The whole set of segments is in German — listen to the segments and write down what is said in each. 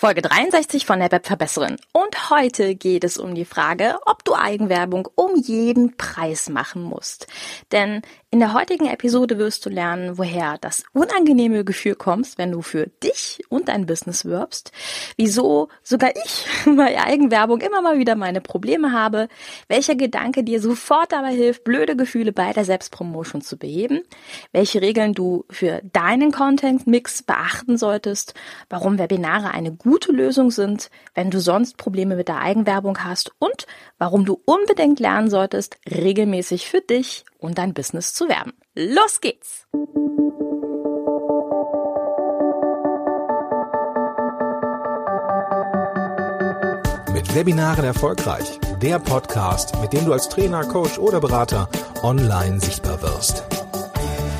Folge 63 von der Webverbesserin. Und heute geht es um die Frage, ob du Eigenwerbung um jeden Preis machen musst. Denn in der heutigen Episode wirst du lernen, woher das unangenehme Gefühl kommt, wenn du für dich und dein Business wirbst, wieso sogar ich bei Eigenwerbung immer mal wieder meine Probleme habe, welcher Gedanke dir sofort dabei hilft, blöde Gefühle bei der Selbstpromotion zu beheben, welche Regeln du für deinen Content-Mix beachten solltest, warum Webinare eine gute Lösung sind, wenn du sonst Probleme mit der Eigenwerbung hast und warum du unbedingt lernen solltest, regelmäßig für dich und dein Business zu werben. Los geht's! Mit Webinaren erfolgreich. Der Podcast, mit dem du als Trainer, Coach oder Berater online sichtbar wirst.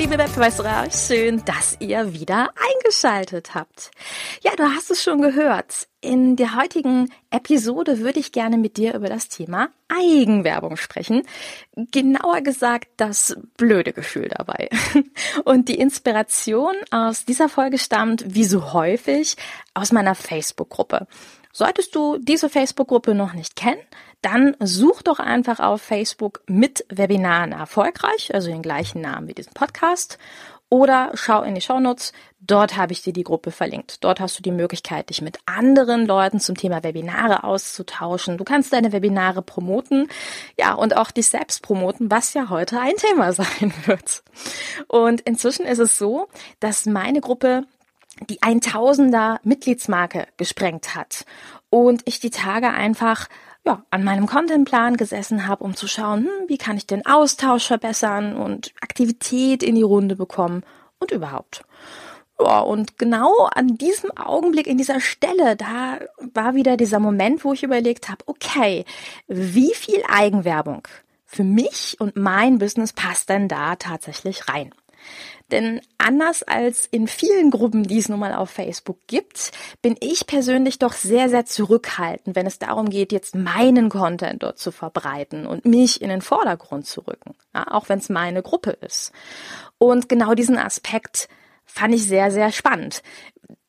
Liebe Webverbesserer, schön, dass ihr wieder eingeschaltet habt. Ja, du hast es schon gehört. In der heutigen Episode würde ich gerne mit dir über das Thema Eigenwerbung sprechen. Genauer gesagt, das blöde Gefühl dabei. Und die Inspiration aus dieser Folge stammt, wie so häufig, aus meiner Facebook-Gruppe. Solltest du diese Facebook-Gruppe noch nicht kennen, dann such doch einfach auf Facebook mit Webinaren erfolgreich, also den gleichen Namen wie diesen Podcast. Oder schau in die Shownotes, dort habe ich dir die Gruppe verlinkt. Dort hast du die Möglichkeit, dich mit anderen Leuten zum Thema Webinare auszutauschen. Du kannst deine Webinare promoten, ja, und auch dich selbst promoten, was ja heute ein Thema sein wird. Und inzwischen ist es so, dass meine Gruppe die 1000er Mitgliedsmarke gesprengt hat und ich die Tage einfach ja, an meinem Contentplan gesessen habe, um zu schauen, hm, wie kann ich den Austausch verbessern und Aktivität in die Runde bekommen und überhaupt. Ja, und genau an diesem Augenblick, in dieser Stelle, da war wieder dieser Moment, wo ich überlegt habe, okay, wie viel Eigenwerbung für mich und mein Business passt denn da tatsächlich rein? Denn anders als in vielen Gruppen, die es nun mal auf Facebook gibt, bin ich persönlich doch sehr, sehr zurückhaltend, wenn es darum geht, jetzt meinen Content dort zu verbreiten und mich in den Vordergrund zu rücken, ja, auch wenn es meine Gruppe ist. Und genau diesen Aspekt fand ich sehr, sehr spannend.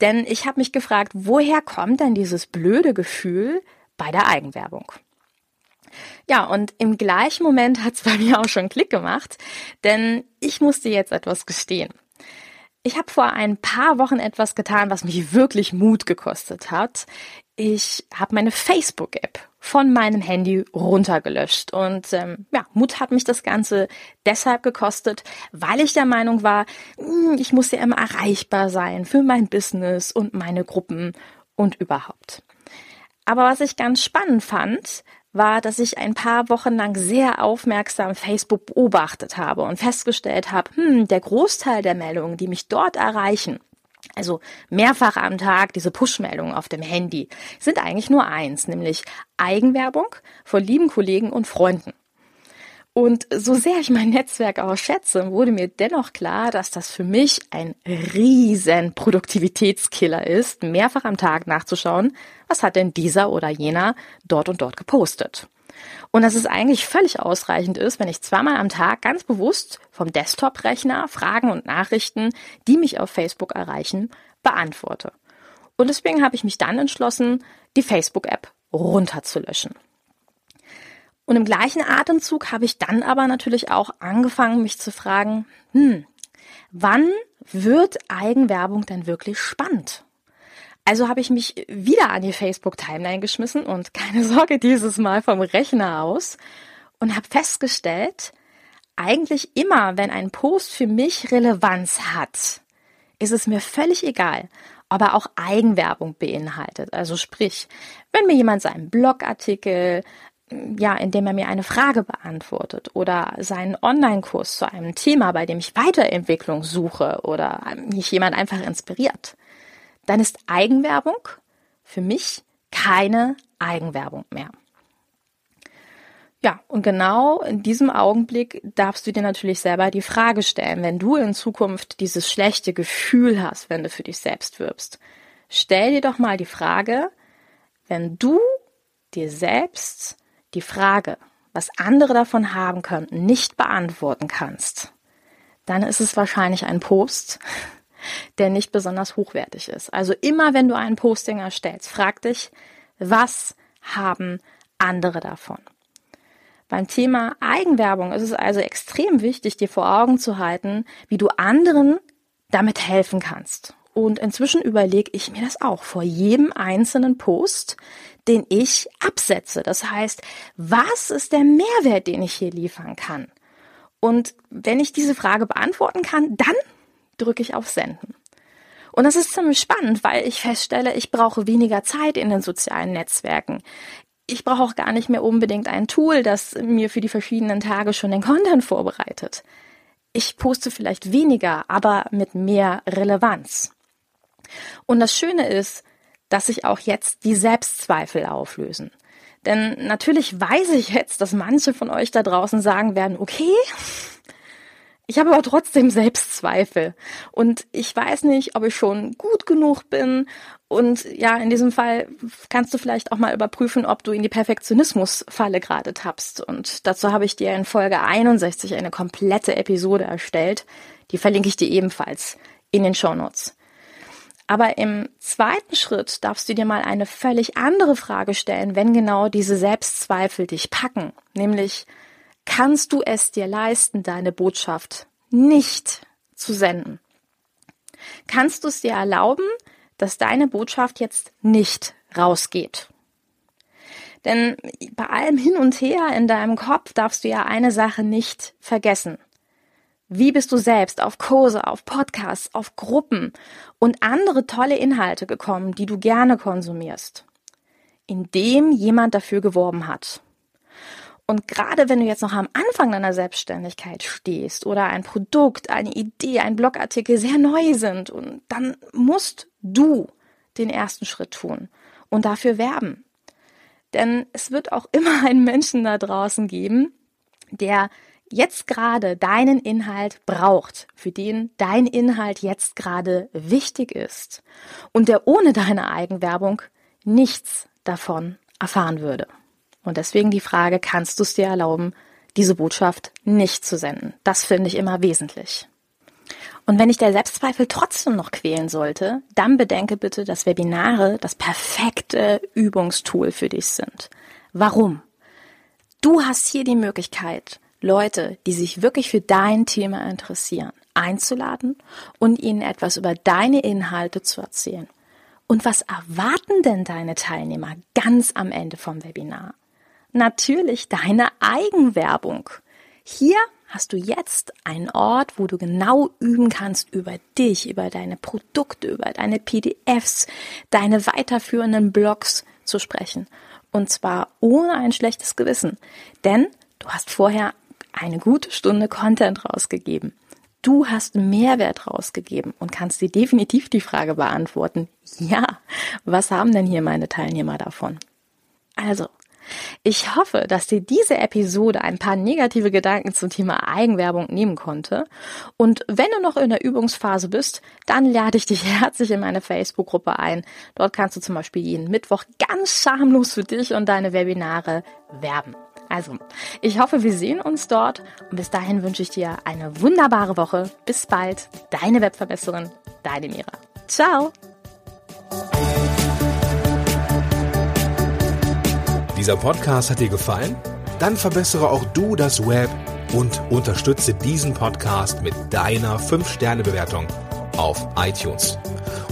Denn ich habe mich gefragt, woher kommt denn dieses blöde Gefühl bei der Eigenwerbung? Ja, und im gleichen Moment hat es bei mir auch schon Klick gemacht, denn ich musste jetzt etwas gestehen. Ich habe vor ein paar Wochen etwas getan, was mich wirklich Mut gekostet hat. Ich habe meine Facebook-App von meinem Handy runtergelöscht. Und ähm, ja, Mut hat mich das Ganze deshalb gekostet, weil ich der Meinung war, hm, ich muss ja immer erreichbar sein für mein Business und meine Gruppen und überhaupt. Aber was ich ganz spannend fand, war, dass ich ein paar Wochen lang sehr aufmerksam Facebook beobachtet habe und festgestellt habe, hm, der Großteil der Meldungen, die mich dort erreichen, also mehrfach am Tag diese Push-Meldungen auf dem Handy, sind eigentlich nur eins, nämlich Eigenwerbung von lieben Kollegen und Freunden. Und so sehr ich mein Netzwerk auch schätze, wurde mir dennoch klar, dass das für mich ein riesen Produktivitätskiller ist, mehrfach am Tag nachzuschauen, was hat denn dieser oder jener dort und dort gepostet. Und dass es eigentlich völlig ausreichend ist, wenn ich zweimal am Tag ganz bewusst vom Desktop-Rechner Fragen und Nachrichten, die mich auf Facebook erreichen, beantworte. Und deswegen habe ich mich dann entschlossen, die Facebook-App runterzulöschen. Und im gleichen Atemzug habe ich dann aber natürlich auch angefangen, mich zu fragen, hm, wann wird Eigenwerbung denn wirklich spannend? Also habe ich mich wieder an die Facebook-Timeline geschmissen und keine Sorge, dieses Mal vom Rechner aus und habe festgestellt, eigentlich immer, wenn ein Post für mich Relevanz hat, ist es mir völlig egal, ob er auch Eigenwerbung beinhaltet. Also sprich, wenn mir jemand seinen Blogartikel, ja, indem er mir eine Frage beantwortet oder seinen Online-Kurs zu einem Thema, bei dem ich Weiterentwicklung suche oder mich jemand einfach inspiriert, dann ist Eigenwerbung für mich keine Eigenwerbung mehr. Ja, und genau in diesem Augenblick darfst du dir natürlich selber die Frage stellen, wenn du in Zukunft dieses schlechte Gefühl hast, wenn du für dich selbst wirbst. Stell dir doch mal die Frage, wenn du dir selbst die Frage, was andere davon haben könnten, nicht beantworten kannst, dann ist es wahrscheinlich ein Post, der nicht besonders hochwertig ist. Also immer wenn du einen Posting erstellst, frag dich, was haben andere davon? Beim Thema Eigenwerbung ist es also extrem wichtig, dir vor Augen zu halten, wie du anderen damit helfen kannst. Und inzwischen überlege ich mir das auch vor jedem einzelnen Post, den ich absetze. Das heißt, was ist der Mehrwert, den ich hier liefern kann? Und wenn ich diese Frage beantworten kann, dann drücke ich auf Senden. Und das ist ziemlich spannend, weil ich feststelle, ich brauche weniger Zeit in den sozialen Netzwerken ich brauche auch gar nicht mehr unbedingt ein Tool, das mir für die verschiedenen Tage schon den Content vorbereitet. Ich poste vielleicht weniger, aber mit mehr Relevanz. Und das Schöne ist, dass sich auch jetzt die Selbstzweifel auflösen. Denn natürlich weiß ich jetzt, dass manche von euch da draußen sagen werden, okay, ich habe aber trotzdem Selbstzweifel und ich weiß nicht, ob ich schon gut genug bin. Und ja, in diesem Fall kannst du vielleicht auch mal überprüfen, ob du in die Perfektionismusfalle gerade tappst. Und dazu habe ich dir in Folge 61 eine komplette Episode erstellt. Die verlinke ich dir ebenfalls in den Show Notes. Aber im zweiten Schritt darfst du dir mal eine völlig andere Frage stellen, wenn genau diese Selbstzweifel dich packen. Nämlich, kannst du es dir leisten, deine Botschaft nicht zu senden? Kannst du es dir erlauben, dass deine Botschaft jetzt nicht rausgeht? Denn bei allem hin und her in deinem Kopf darfst du ja eine Sache nicht vergessen. Wie bist du selbst auf Kurse, auf Podcasts, auf Gruppen und andere tolle Inhalte gekommen, die du gerne konsumierst? Indem jemand dafür geworben hat. Und gerade wenn du jetzt noch am Anfang deiner Selbstständigkeit stehst oder ein Produkt, eine Idee, ein Blogartikel sehr neu sind und dann musst du den ersten Schritt tun und dafür werben. Denn es wird auch immer einen Menschen da draußen geben, der jetzt gerade deinen Inhalt braucht, für den dein Inhalt jetzt gerade wichtig ist und der ohne deine Eigenwerbung nichts davon erfahren würde. Und deswegen die Frage, kannst du es dir erlauben, diese Botschaft nicht zu senden? Das finde ich immer wesentlich. Und wenn dich der Selbstzweifel trotzdem noch quälen sollte, dann bedenke bitte, dass Webinare das perfekte Übungstool für dich sind. Warum? Du hast hier die Möglichkeit, Leute, die sich wirklich für dein Thema interessieren, einzuladen und ihnen etwas über deine Inhalte zu erzählen. Und was erwarten denn deine Teilnehmer ganz am Ende vom Webinar? natürlich deine Eigenwerbung. Hier hast du jetzt einen Ort, wo du genau üben kannst über dich, über deine Produkte, über deine PDFs, deine weiterführenden Blogs zu sprechen. Und zwar ohne ein schlechtes Gewissen. Denn du hast vorher eine gute Stunde Content rausgegeben. Du hast Mehrwert rausgegeben und kannst dir definitiv die Frage beantworten, ja, was haben denn hier meine Teilnehmer davon? Also, ich hoffe, dass dir diese Episode ein paar negative Gedanken zum Thema Eigenwerbung nehmen konnte. Und wenn du noch in der Übungsphase bist, dann lade ich dich herzlich in meine Facebook-Gruppe ein. Dort kannst du zum Beispiel jeden Mittwoch ganz schamlos für dich und deine Webinare werben. Also, ich hoffe, wir sehen uns dort und bis dahin wünsche ich dir eine wunderbare Woche. Bis bald, deine Webverbesserin, deine Mira. Ciao! Dieser Podcast hat dir gefallen? Dann verbessere auch du das Web und unterstütze diesen Podcast mit deiner 5-Sterne-Bewertung auf iTunes.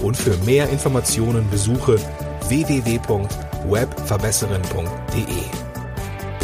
Und für mehr Informationen besuche www.webverbesserin.de.